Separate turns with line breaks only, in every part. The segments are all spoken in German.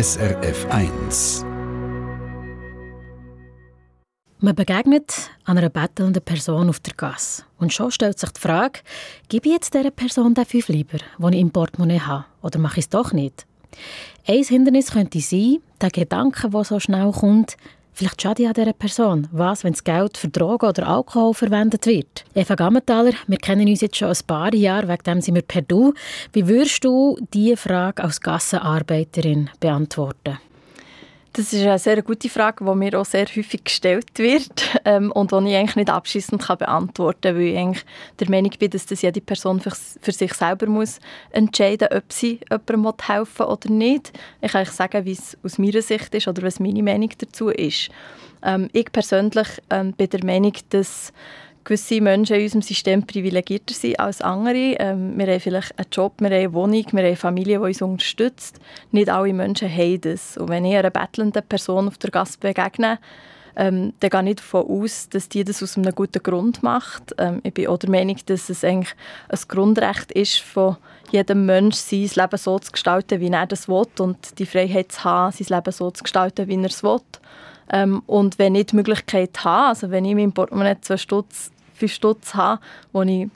SRF 1.
Man begegnet einer bettelnden Person auf der Gasse. Und schon stellt sich die Frage, gebe ich jetzt dieser Person den fünf lieber, die ich im Portemonnaie habe, oder mache ich es doch nicht? Ein Hindernis könnte sein, der Gedanke, der so schnell kommt, Vielleicht schade ich an dieser Person. Was, wenn das Geld für Drogen oder Alkohol verwendet wird? Eva Gammenthaler, wir kennen uns jetzt schon ein paar Jahre, wegen dem sind wir per Du. Wie würdest du diese Frage als Gassenarbeiterin beantworten?
Das ist eine sehr gute Frage, die mir auch sehr häufig gestellt wird ähm, und die ich eigentlich nicht abschließend beantworten kann, weil ich eigentlich der Meinung bin, dass das jede Person für, für sich selber muss entscheiden muss, ob sie jemandem helfen will oder nicht. Ich kann sagen, wie es aus meiner Sicht ist oder was meine Meinung dazu ist. Ähm, ich persönlich ähm, bin der Meinung, dass gewisse Menschen in unserem System privilegierter sind als andere. Ähm, wir haben vielleicht einen Job, wir haben eine Wohnung, wir haben eine Familie, die uns unterstützt. Nicht alle Menschen haben das. Und wenn ich einer bettelnden Person auf der Gasse begegne, ähm, dann gehe ich davon aus, dass die das aus einem guten Grund macht. Ähm, ich bin auch der Meinung, dass es eigentlich ein Grundrecht ist von jedem Menschen, sein Leben so zu gestalten, wie er das will und die Freiheit zu haben, sein Leben so zu gestalten, wie er es will. Ähm, und wenn ich die Möglichkeit habe, also wenn ich meinem Portemonnaie zwei Stutz fünf Stutz habe, die ich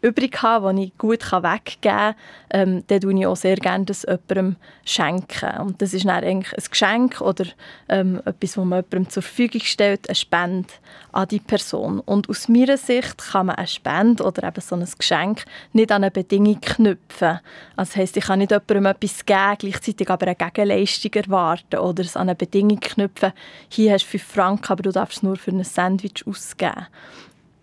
übrig habe, die ich gut weggeben kann, ähm, dann schenke ich auch sehr gerne das jemandem. Schenken. Und das ist dann eigentlich ein Geschenk oder ähm, etwas, das man jemandem zur Verfügung stellt, eine Spende an die Person. Und aus meiner Sicht kann man eine Spende oder eben so ein Geschenk nicht an eine Bedingung knüpfen. Also das heisst, ich kann nicht jemandem etwas geben, gleichzeitig aber eine Gegenleistung erwarten oder es an eine Bedingung knüpfen, hier hast du 5 Franken, aber du darfst es nur für ein Sandwich ausgeben.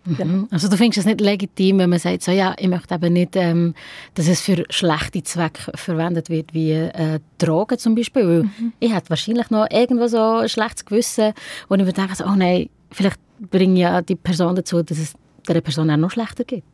Mhm. Also du findest es nicht legitim, wenn man sagt, so, ja, ich möchte eben nicht, ähm, dass es für schlechte Zwecke verwendet wird, wie äh, Drogen zum Beispiel. Weil mhm. Ich hätte wahrscheinlich noch irgendwo so ein schlechtes Gewissen, wo ich mir denke, so, oh nein, vielleicht bringe ich ja die Person dazu, dass es der Person auch noch schlechter geht.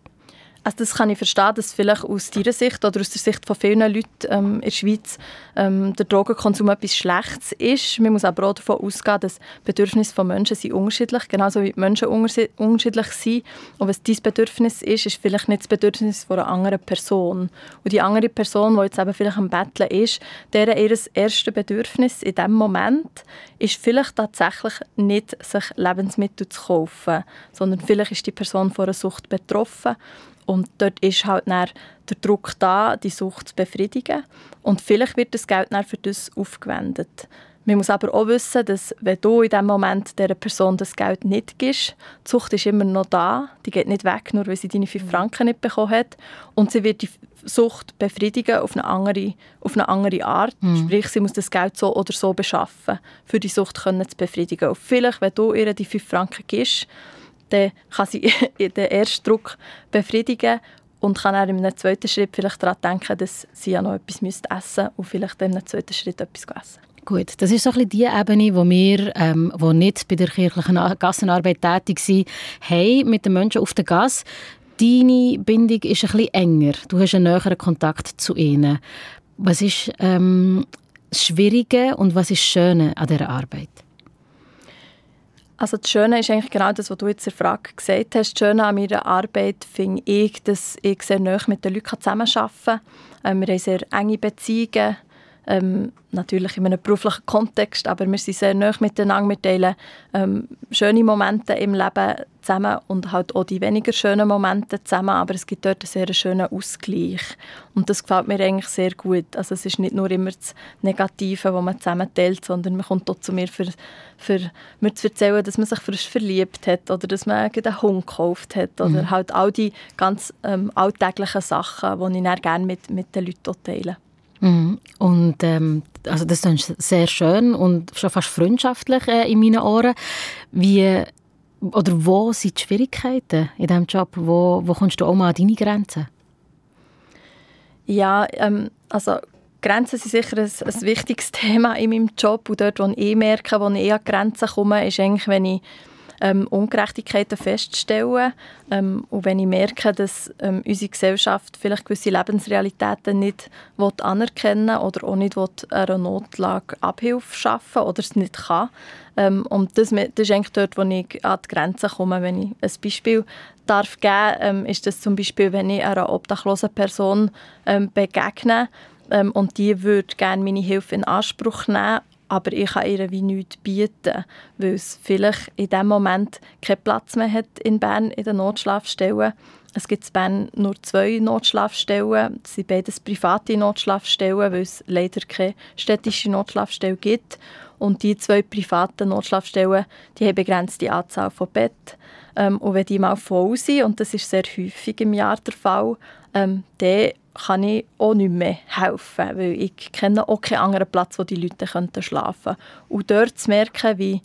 Also das kann ich verstehen, dass vielleicht aus deiner Sicht oder aus der Sicht von vielen Leuten ähm, in der Schweiz ähm, der Drogenkonsum etwas Schlechtes ist. Man muss aber auch davon ausgehen, dass Bedürfnisse von Menschen sind unterschiedlich, genauso wie die Menschen unterschiedlich sind. Und was dein Bedürfnis ist, ist vielleicht nicht das Bedürfnis von einer anderen Person. Und die andere Person, die jetzt eben vielleicht am Betteln ist, deren ihr erstes Bedürfnis in diesem Moment ist vielleicht tatsächlich nicht, sich Lebensmittel zu kaufen, sondern vielleicht ist die Person von einer Sucht betroffen und dort ist halt dann der Druck da, die Sucht zu befriedigen. Und vielleicht wird das Geld dann für das aufgewendet. Man muss aber auch wissen, dass wenn du in dem Moment dieser Person das Geld nicht gibst, die Sucht ist immer noch da, die geht nicht weg, nur weil sie deine 5 mhm. Franken nicht bekommen hat. Und sie wird die Sucht befriedigen auf eine andere, auf eine andere Art. Mhm. Sprich, sie muss das Geld so oder so beschaffen, für die Sucht können zu befriedigen. Und vielleicht, wenn du ihr die 5 Franken gibst, dann kann sie den ersten Druck befriedigen und kann dann in einem zweiten Schritt vielleicht daran denken, dass sie ja noch etwas essen müsste und vielleicht in einem zweiten Schritt etwas essen.
Gut, das ist so ein die Ebene, wo wir, ähm, wo nicht bei der kirchlichen Gassenarbeit tätig sind, haben mit den Menschen auf der Gasse. Deine Bindung ist ein bisschen enger. Du hast einen näheren Kontakt zu ihnen. Was ist ähm, das Schwierige und was ist Schöne an dieser Arbeit?
Also das Schöne ist eigentlich genau das, was du jetzt in der Frage gesagt hast. Das Schöne an meiner Arbeit finde ich, dass ich sehr nah mit den Leuten zusammenarbeiten kann. Ähm, wir haben sehr enge Beziehungen ähm, natürlich in einem beruflichen Kontext, aber wir sind sehr nah miteinander, wir teilen ähm, schöne Momente im Leben zusammen und halt auch die weniger schönen Momente zusammen, aber es gibt dort einen sehr schönen Ausgleich und das gefällt mir eigentlich sehr gut. Also es ist nicht nur immer das Negative, was man zusammen teilt, sondern man kommt auch zu mir, für, für mir zu erzählen, dass man sich frisch verliebt hat oder dass man einen Hund gekauft hat oder mhm. halt all die ganz ähm, alltäglichen Sachen, die ich dann gerne mit, mit den Leuten teile.
Mhm. Und ähm, also das ist sehr schön und schon fast freundschaftlich äh, in meinen Ohren. Wie oder wo sind die Schwierigkeiten in diesem Job? Wo, wo kommst du auch mal an deine Grenzen?
Ja, ähm, also Grenzen sind sicher ein, ein, wichtiges Thema in meinem Job und dort, wo ich merke, wo ich an Grenzen komme, ist eigentlich, wenn ich ähm, Ungerechtigkeiten feststellen. Ähm, und wenn ich merke, dass ähm, unsere Gesellschaft vielleicht gewisse Lebensrealitäten nicht anerkennen oder auch nicht einer Notlage Abhilfe schaffen oder es nicht kann. Ähm, und das, das ist eigentlich dort, wo ich an die Grenzen komme. Wenn ich ein Beispiel darf geben, ähm, ist das zum Beispiel, wenn ich einer obdachlosen Person ähm, begegne, und die würde gerne meine Hilfe in Anspruch nehmen, aber ich kann ihr wie nichts bieten, weil es vielleicht in dem Moment keinen Platz mehr hat in Bern in den Notschlafstellen. Es gibt in Bern nur zwei Notschlafstellen. Das sind beides private Notschlafstellen, weil es leider keine städtische Notschlafstelle gibt. Und die zwei privaten Notschlafstellen die haben begrenzte Anzahl von Betten. Ähm, und wenn die mal voll sind, und das ist sehr häufig im Jahr der Fall, ähm, dann kann ich auch nicht mehr helfen, weil ich kenne auch keinen anderen Platz, wo die Leute schlafen könnten. Und dort zu merken, wie,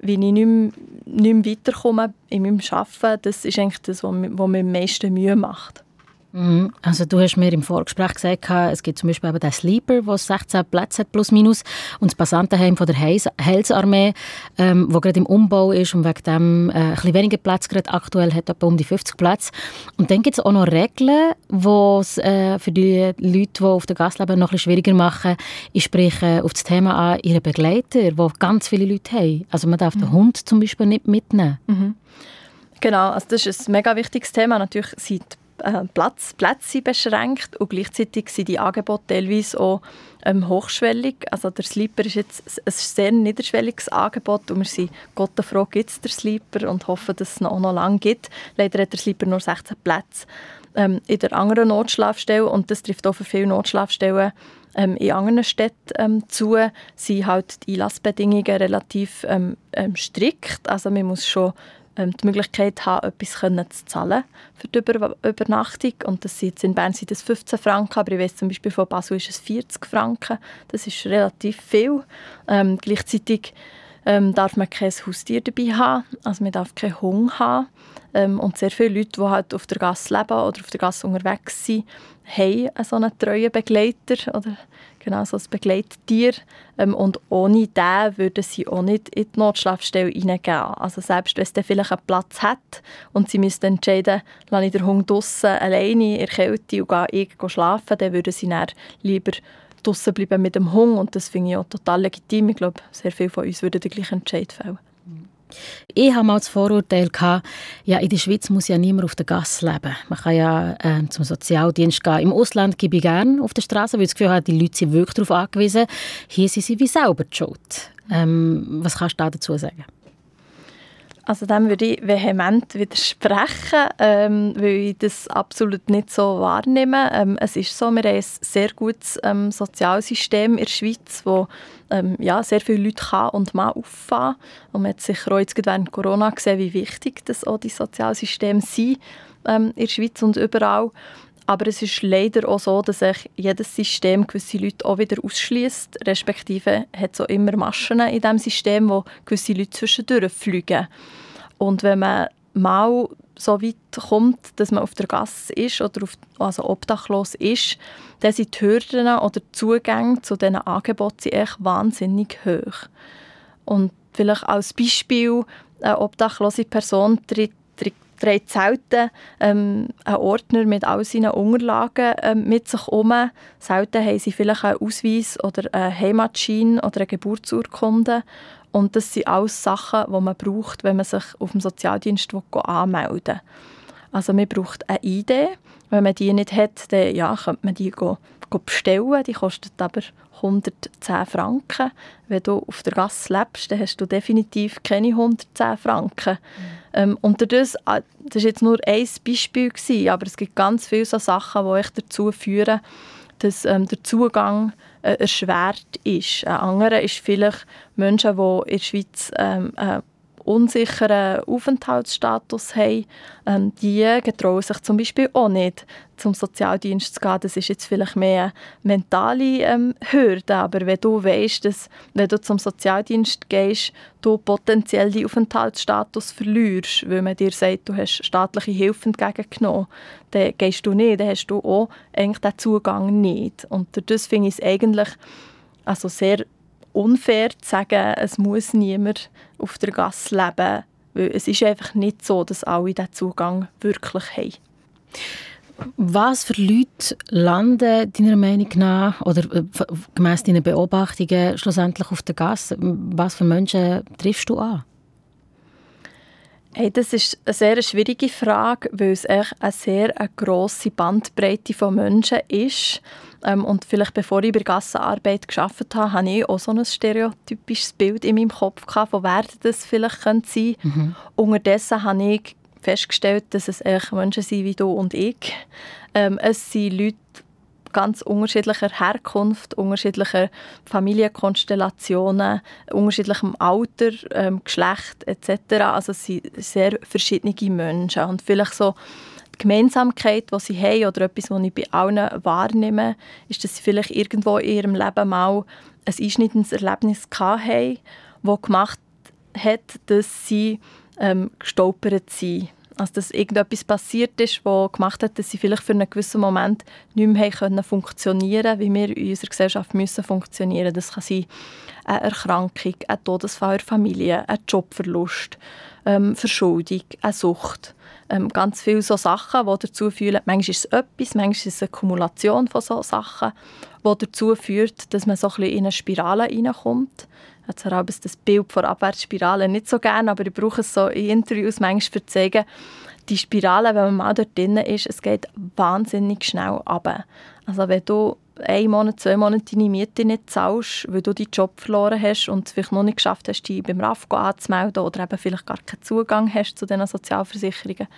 wie ich nicht mehr, nicht mehr weiterkomme in meinem Arbeiten, das ist eigentlich das, was mir am meisten Mühe macht.
Mhm. Also du hast mir im Vorgespräch gesagt, es gibt zum Beispiel eben den Sleeper, der 16 Plätze hat, plus minus, und das Passantenheim von der Heilsarmee, ähm, wo gerade im Umbau ist und wegen dem äh, ein bisschen weniger Platz gerade aktuell hat, etwa um die 50 Plätze. Und dann gibt es auch noch Regeln, die es äh, für die Leute, die auf der Gas leben, noch ein bisschen schwieriger machen. Ich spreche auf das Thema an, ihre Begleiter, die ganz viele Leute haben. Also man darf mhm. den Hund zum Beispiel nicht mitnehmen.
Mhm. Genau, also das ist ein mega wichtiges Thema. Natürlich sind Platz, Plätze beschränkt und gleichzeitig sind die Angebote teilweise auch ähm, hochschwellig. Also der Sleeper ist jetzt ein sehr niederschwelliges Angebot und wir sind Gott froh, gibt es den Sleeper und hoffen, dass es noch, noch lange gibt. Leider hat der Sleeper nur 16 Plätze ähm, in der anderen Notschlafstelle und das trifft auch für viele Notschlafstellen ähm, in anderen Städten ähm, zu, sind halt die Einlassbedingungen relativ ähm, ähm strikt. Also man muss schon die Möglichkeit haben, etwas zu zahlen für die Über Übernachtung. Und das sind in Bern sind das 15 Franken, aber ich weiß zum Beispiel von Basel ist es 40 Franken. Das ist relativ viel. Ähm, gleichzeitig ähm, darf man kein Haustier dabei haben, also man darf keinen Hunger haben. Ähm, und sehr viele Leute, die halt auf der Gasse leben oder auf der Gasse unterwegs sind, haben so einen treuen Begleiter oder genau so ein Begleittier. Ähm, und ohne den würden sie auch nicht in die Notschlafstelle hineingehen. Also selbst wenn es vielleicht einen Platz hat und sie müssten entscheiden, lasse ich den Hund draußen alleine in der Kälte und gehe irgendwo schlafen, dann würden sie dann lieber draußen bleiben mit dem Hund und das finde ich auch total legitim. Ich glaube, sehr viele von uns würden den gleichen Entscheid fällen.
Ich habe mal das Vorurteil ja, in der Schweiz muss ja niemand auf der Gasse leben. Man kann ja äh, zum Sozialdienst gehen. Im Ausland gebe ich gerne auf der Straße, weil ich das Gefühl habe, die Leute sind wirklich darauf angewiesen. Hier sind sie wie selber die Schuld. Ähm, was kannst du dazu sagen?
Also dem würde ich vehement widersprechen, ähm, weil ich das absolut nicht so wahrnehme. Ähm, es ist so, wir haben ein sehr gutes ähm, Sozialsystem in der Schweiz, wo ähm, ja, sehr viele Leute kann und mal auffahren. Und man hat sicher auch jetzt während Corona gesehen, wie wichtig das auch die Sozialsysteme sind ähm, in der Schweiz und überall. Aber es ist leider auch so, dass sich jedes System gewisse Leute auch wieder ausschließt, respektive hat auch immer Maschen in diesem System, wo gewisse Leute zwischendurch fliegen. Und wenn man mal so weit kommt, dass man auf der Gasse ist oder auf, also obdachlos ist, dann sind die Hürden oder Zugänge zu diesen Angeboten echt wahnsinnig hoch. Und vielleicht als Beispiel, eine obdachlose Person tritt trägt selten ähm, einen Ordner mit all seinen Unterlagen ähm, mit sich um. Selten haben sie vielleicht einen Ausweis oder eine Heimatschein oder eine Geburtsurkunde. Und das sind alles Sachen, die man braucht, wenn man sich auf dem Sozialdienst anmelden will. Also man braucht eine ID. Wenn man die nicht hat, dann ja, könnte man die bestellen. Die kostet aber 110 Franken. Wenn du auf der Gasse lebst, dann hast du definitiv keine 110 Franken. Mhm. Ähm, und das, ah, das ist jetzt nur ein Beispiel gewesen, aber es gibt ganz viele so Sachen, die dazu führen, dass ähm, der Zugang äh, erschwert ist. Ein anderer ist vielleicht Menschen, die in der Schweiz ähm, äh, unsicheren Aufenthaltsstatus haben, ähm, die getrauen sich zum Beispiel auch nicht, zum Sozialdienst zu gehen. Das ist jetzt vielleicht mehr eine mentale ähm, Hürde, aber wenn du weißt, dass wenn du zum Sozialdienst gehst, du potenziell den Aufenthaltsstatus verlierst, weil man dir sagt, du hast staatliche Hilfe entgegengenommen, dann gehst du nicht, dann hast du auch eigentlich den Zugang nicht. Und das finde ich eigentlich also sehr unfair zu sagen, es muss niemand auf der Gasse leben, weil es ist einfach nicht so, dass alle diesen Zugang wirklich haben.
Was für Leute landen deiner Meinung nach oder äh, gemäss deinen Beobachtungen schlussendlich auf der Gasse? Was für Menschen triffst du an?
Hey, das ist eine sehr schwierige Frage, weil es echt eine sehr eine grosse Bandbreite von Menschen ist. Ähm, und vielleicht bevor ich bei Gassenarbeit gearbeitet habe, hatte ich auch so ein stereotypisches Bild in meinem Kopf, gehabt, von wer das vielleicht sein könnte. Mhm. Unterdessen habe ich festgestellt, dass es eigentlich Menschen sind wie du und ich. Ähm, es sind Leute ganz unterschiedlicher Herkunft, unterschiedlicher Familienkonstellationen, unterschiedlichem Alter, ähm, Geschlecht etc. Also es sind sehr verschiedene Menschen und vielleicht so Gemeinsamkeit, die sie haben oder etwas, was ich bei allen wahrnehme, ist, dass sie vielleicht irgendwo in ihrem Leben mal ein einschneidendes Erlebnis hatten, das gemacht hat, dass sie ähm, gestolpert sind also dass irgendetwas passiert ist, das gemacht hat, dass sie vielleicht für einen gewissen Moment nicht mehr können funktionieren wie wir in unserer Gesellschaft müssen funktionieren. Das kann sein eine Erkrankung, ein Todesfall in der Familie, ein Jobverlust, ähm, Verschuldung, eine Sucht. Ähm, ganz viele so Sachen, die dazu führen, manchmal ist es etwas, manchmal ist es eine Kumulation von so Sachen, die dazu führt, dass man so ein bisschen in eine Spirale reinkommt. Jetzt habe ich das Bild von Abwärtsspirale nicht so gerne, aber ich brauche es so in Interviews manchmal für zu zeigen, die Spirale, wenn man mal dort drin ist, es geht wahnsinnig schnell runter. Also wenn du einen Monat, zwei Monate deine Miete nicht zahlst, weil du deinen Job verloren hast und es vielleicht noch nicht geschafft hast, dich beim RAFGO anzumelden oder eben vielleicht gar keinen Zugang hast zu diesen Sozialversicherungen,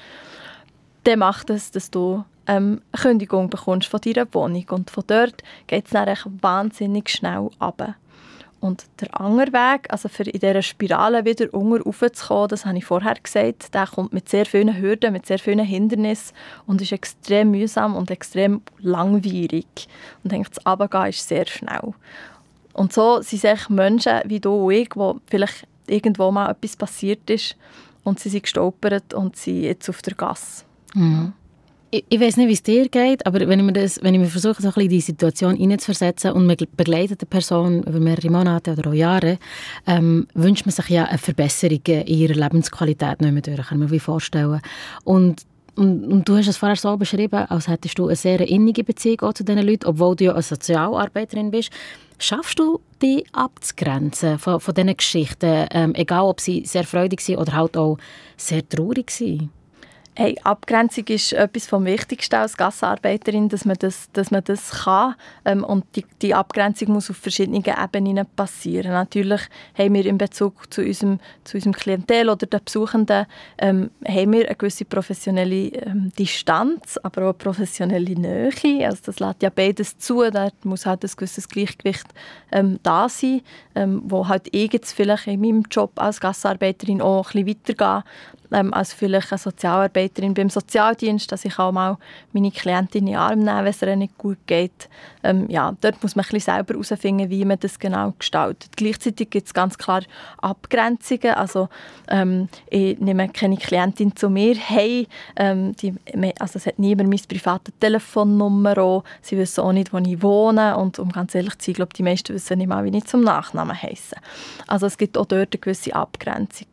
dann macht es, dass du ähm, eine Kündigung bekommst von deiner Wohnung. Und von dort geht es dann wahnsinnig schnell runter. Und der andere Weg, also für in dieser Spirale wieder unten raufzukommen, das habe ich vorher gesagt, der kommt mit sehr vielen Hürden, mit sehr vielen Hindernissen und ist extrem mühsam und extrem langwierig. Und denke, das Runtergehen ist sehr schnell. Und so sind es Menschen wie du und ich, wo vielleicht irgendwo mal etwas passiert ist und sie sind gestolpert und sind jetzt auf der Gasse.
Mhm ich, ich weiß nicht, wie es dir geht, aber wenn ich mir, das, wenn ich mir versuche, so ein bisschen die Situation hineinzuversetzen und man begleitet eine Person über mehrere Monate oder auch Jahre, ähm, wünscht man sich ja eine Verbesserung in ihrer Lebensqualität nicht mehr durch, kann man sich vorstellen. Und und, und, du hast es vorher so beschrieben, als hättest du eine sehr innige Beziehung zu diesen Leuten, obwohl du ja eine Sozialarbeiterin bist. Schaffst du, die abzugrenzen von, von diesen Geschichten, ähm, egal ob sie sehr freudig sind oder halt auch sehr traurig sind?
Hey, Abgrenzung ist etwas vom Wichtigsten als Gassenarbeiterin, dass man das, dass man das kann. Ähm, und die, die Abgrenzung muss auf verschiedenen Ebenen passieren. Natürlich haben wir in Bezug zu unserem, zu unserem Klientel oder den Besuchenden ähm, haben wir eine gewisse professionelle ähm, Distanz, aber auch eine professionelle Nähe. Also das lässt ja beides zu. Da muss halt ein gewisses Gleichgewicht ähm, da sein, ähm, wo halt ich jetzt vielleicht in meinem Job als Gassenarbeiterin auch ein bisschen weitergehe ähm, als vielleicht eine Sozialarbeiterin beim Sozialdienst, dass ich auch mal meine Klientin in den Arm nehme, wenn es ihr nicht gut geht. Ähm, ja, dort muss man ein bisschen selber herausfinden, wie man das genau gestaltet. Gleichzeitig gibt es ganz klar Abgrenzungen. Also ähm, ich nehme keine Klientin zu mir hey, ähm, die, also es hat niemand meine private Telefonnummer. Sie wissen auch nicht, wo ich wohne und um ganz ehrlich zu sein, glaube die meisten wissen nicht mal, wie ich zum Nachnamen heiße. Also es gibt auch dort eine gewisse Abgrenzung.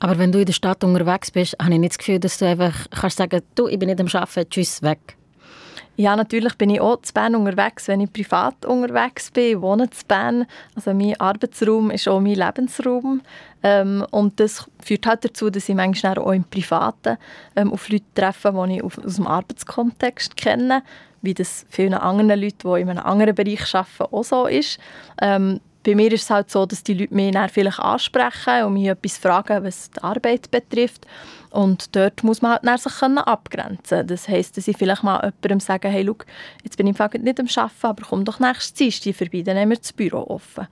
Aber wenn du in der Stadt unterwegs bist, habe ich nicht das Gefühl, dass du einfach kannst sagen, du, ich bin nicht am Arbeiten, tschüss, weg.
Ja, natürlich bin ich auch zu Bern unterwegs, wenn ich privat unterwegs bin. Wohne zu Bern. Also mein Arbeitsraum ist auch mein Lebensraum. Ähm, und das führt halt dazu, dass ich manchmal auch im Privaten ähm, auf Leute treffe, die ich aus dem Arbeitskontext kenne. Wie das vielen anderen Leuten, die in einem anderen Bereich arbeiten, auch so ist. Ähm, bei mir ist es halt so, dass die Leute mich dann vielleicht ansprechen und mich etwas fragen, was die Arbeit betrifft. Und dort muss man halt dann sich abgrenzen Das heisst, dass ich vielleicht mal jemandem sage, hey, schau, jetzt bin ich nicht am Arbeiten, aber komm doch nächstes Dienstag vorbei, dann haben wir das Büro offen.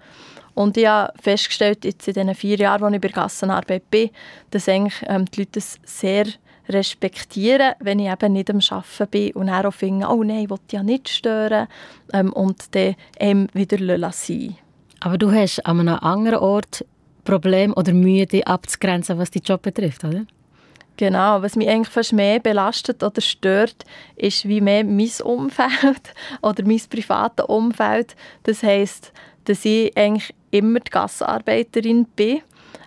Und ich habe festgestellt, jetzt in den vier Jahren, als ich bei Gassenarbeit bin, dass eigentlich ähm, die Leute das sehr respektieren, wenn ich eben nicht am Arbeiten bin und dann auch finden, oh nein, ich will ja nicht stören ähm, und dann eben wieder sein lassen.
Aber du hast an einem anderen Ort Probleme oder Mühe, dich abzugrenzen, was deinen Job betrifft, oder?
Genau, was mich eigentlich fast mehr belastet oder stört, ist wie mehr mein Umfeld oder mein privates Umfeld. Das heisst, dass ich eigentlich immer die Gassenarbeiterin bin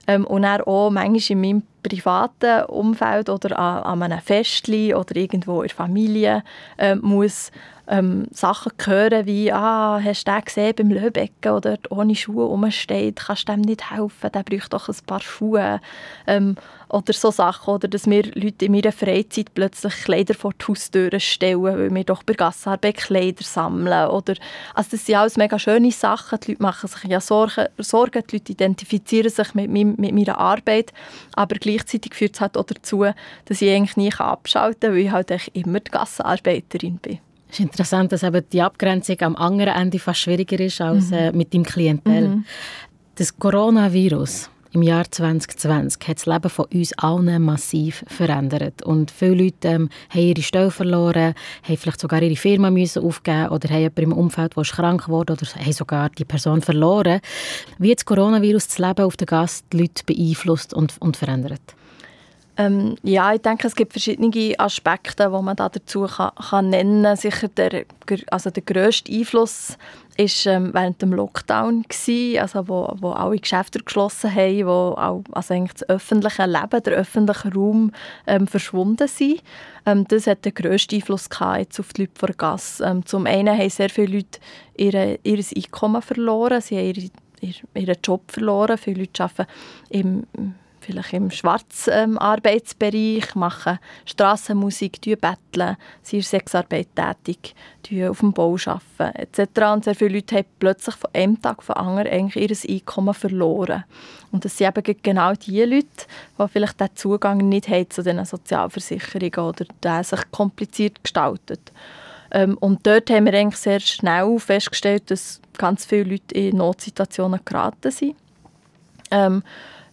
ähm, und auch manchmal in meinem privaten Umfeld oder an, an einem Festli oder irgendwo in der Familie äh, muss ähm, Sachen hören wie «Ah, hast du den gesehen beim Löbecken, der dort ohne Schuhe rumsteht? Kannst du dem nicht helfen? Der braucht doch ein paar Schuhe.» ähm, Oder so Sachen. Oder dass mir Leute in meiner Freizeit plötzlich Kleider vor die Haustüren stellen, weil wir doch bei Gassarbeit Kleider sammeln. Oder, also das sind alles mega schöne Sachen. Die Leute machen sich ja Sorgen, Sorgen die Leute identifizieren sich mit, meinem, mit meiner Arbeit. Aber gleichzeitig führt es halt auch dazu, dass ich eigentlich nie abschalten kann, weil ich halt immer die Gassenarbeiterin bin.
Es ist interessant, dass eben die Abgrenzung am anderen Ende fast schwieriger ist als mhm. äh, mit dem Klientel. Mhm. Das Coronavirus im Jahr 2020 hat das Leben von uns allen massiv verändert. Und viele Leute ähm, haben ihre Stelle verloren, haben vielleicht sogar ihre Firma müssen aufgeben oder haben jemanden im Umfeld, der krank wurde oder haben sogar die Person verloren. Wie hat das Coronavirus das Leben auf der Gast die Leute beeinflusst und, und verändert?
Ähm, ja, ich denke, es gibt verschiedene Aspekte, die man da dazu kann, kann nennen kann. Sicher der, also der grösste Einfluss war ähm, während dem Lockdown, gewesen, also wo, wo alle Geschäfte geschlossen haben, wo auch, also eigentlich das öffentliche Leben, der öffentliche Raum ähm, verschwunden sind. Ähm, das hat den grössten Einfluss jetzt auf die Leute vor Gas. Ähm, zum einen haben sehr viele Leute ihre, ihr Einkommen verloren, sie haben ihre, ihren Job verloren. Viele Leute arbeiten im vielleicht im Schwarzarbeitsbereich, ähm, machen Strassenmusik, betteln, sind in Sexarbeit tätig, auf dem Bau arbeiten etc. Und sehr viele Leute haben plötzlich von einem Tag von anderen eigentlich ihr Einkommen verloren. Und das sind eben genau die Leute, die vielleicht den Zugang nicht haben zu diesen Sozialversicherungen oder der sich kompliziert gestaltet. Ähm, und dort haben wir eigentlich sehr schnell festgestellt, dass ganz viele Leute in Notsituationen geraten sind. Ähm,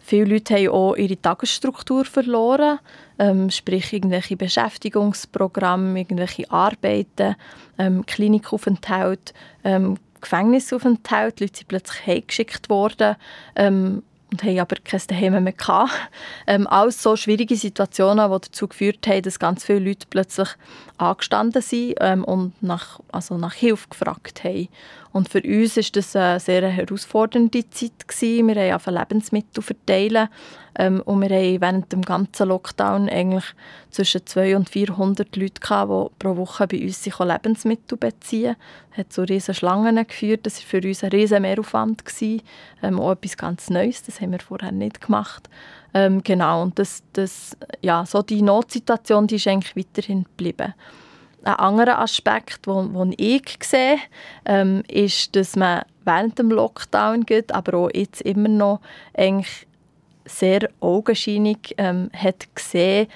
Viele Leute haben auch ihre Tagesstruktur verloren, ähm, sprich irgendwelche Beschäftigungsprogramme, irgendwelche Arbeiten, ähm, Klinikaufenthalt, ähm, Gefängnisaufenthalt. Die Leute sind plötzlich heimgeschickt worden ähm, und haben aber kein Daheim mehr gehabt. Ähm, alles so schwierige Situationen, die dazu geführt haben, dass ganz viele Leute plötzlich angestanden sind ähm, und nach, also nach Hilfe gefragt haben. Und für uns war das eine sehr herausfordernde Zeit. Wir haben Lebensmittel verteilen ähm, und wir haben während dem ganzen Lockdown eigentlich zwischen 200 und 400 Leute, gehabt, die pro Woche bei uns Lebensmittel beziehen. Das hat zu riesen Schlangen geführt. Das war für uns ein riesen Mehraufwand. Ähm, auch etwas ganz Neues, das haben wir vorher nicht gemacht. Ähm, genau, und das, das, ja, so die Notsituation die ist eigentlich weiterhin geblieben. Ein anderer Aspekt, den ich sehe, ähm, ist, dass man während dem Lockdown geht, aber auch jetzt immer noch eigentlich sehr augenscheinlich ähm, hat gesehen,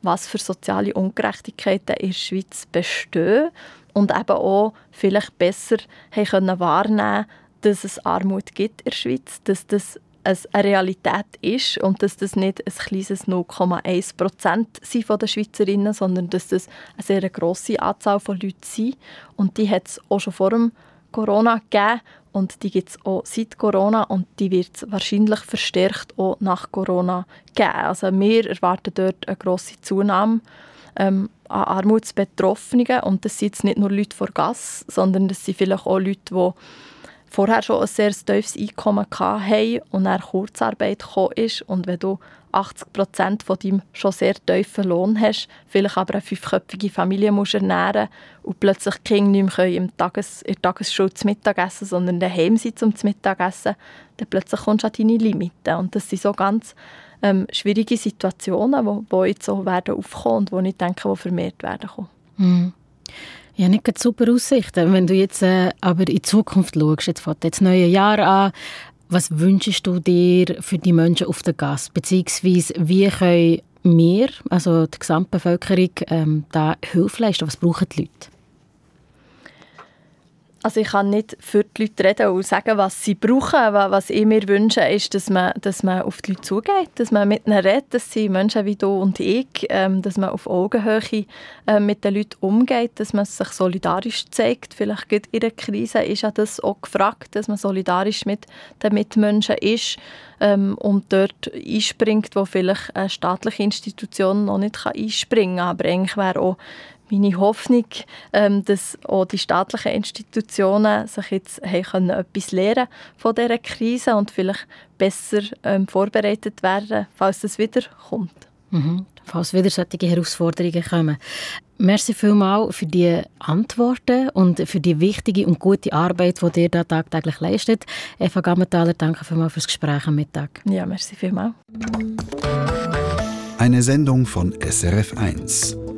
was für soziale Ungerechtigkeiten in der Schweiz bestehen und eben auch vielleicht besser können wahrnehmen dass es Armut gibt in der Schweiz, dass das eine Realität ist und dass das nicht ein kleines 0,1 Prozent sind den Schweizerinnen, sondern dass das eine sehr grosse Anzahl von Leuten sind. Und die hat es auch schon vor dem Corona gegeben und die gibt es auch seit Corona und die wird es wahrscheinlich verstärkt auch nach Corona geben. Also wir erwarten dort eine grosse Zunahme ähm, an Armutsbetroffenen und das sind jetzt nicht nur Leute vor Gas, sondern das sind vielleicht auch Leute, die vorher schon ein sehr tiefes Einkommen hatten und dann Kurzarbeit gekommen ist und wenn du 80 Prozent von deinem schon sehr tiefen Lohn hast, vielleicht aber eine fünfköpfige Familie musst ernähren und plötzlich Kinder nicht mehr im Tages, in der Tagesschule zum Mittagessen, sondern daheim sind zum Mittagessen, dann plötzlich kommst du an deine Limiten. Und das sind so ganz ähm, schwierige Situationen, die jetzt so werden aufkommen und die ich denke, die vermehrt werden kommen.
Mhm. Ja, nicht super Aussichten. Wenn du jetzt äh, aber in die Zukunft schaust, jetzt fängt das neue Jahr an, was wünschst du dir für die Menschen auf der Gas? Beziehungsweise, wie können wir, also die Gesamtbevölkerung, ähm, da Hilfe leisten? Was brauchen die Leute?
Also ich kann nicht für die Leute reden und sagen, was sie brauchen. Was ich mir wünsche, ist, dass man, dass man auf die Leute zugeht, dass man mit ihnen redet, dass sie Menschen wie du und ich, ähm, dass man auf Augenhöhe äh, mit den Leuten umgeht, dass man sich solidarisch zeigt. Vielleicht in der Krise ist ja das auch gefragt, dass man solidarisch mit den Mitmenschen ist ähm, und dort einspringt, wo vielleicht eine staatliche Institution noch nicht einspringen kann. Aber eigentlich wäre auch meine Hoffnung, ähm, dass auch die staatlichen Institutionen sich jetzt haben können, etwas lernen von dieser Krise und vielleicht besser ähm, vorbereitet werden, falls es wieder kommt.
Mhm. Falls wieder solche Herausforderungen kommen. Merci vielmals für die Antworten und für die wichtige und gute Arbeit, die ihr da tagtäglich leistet. Eva Gammenthaler, danke vielmals fürs Gespräch am Mittag.
Ja, merci vielmals.
Eine Sendung von SRF1.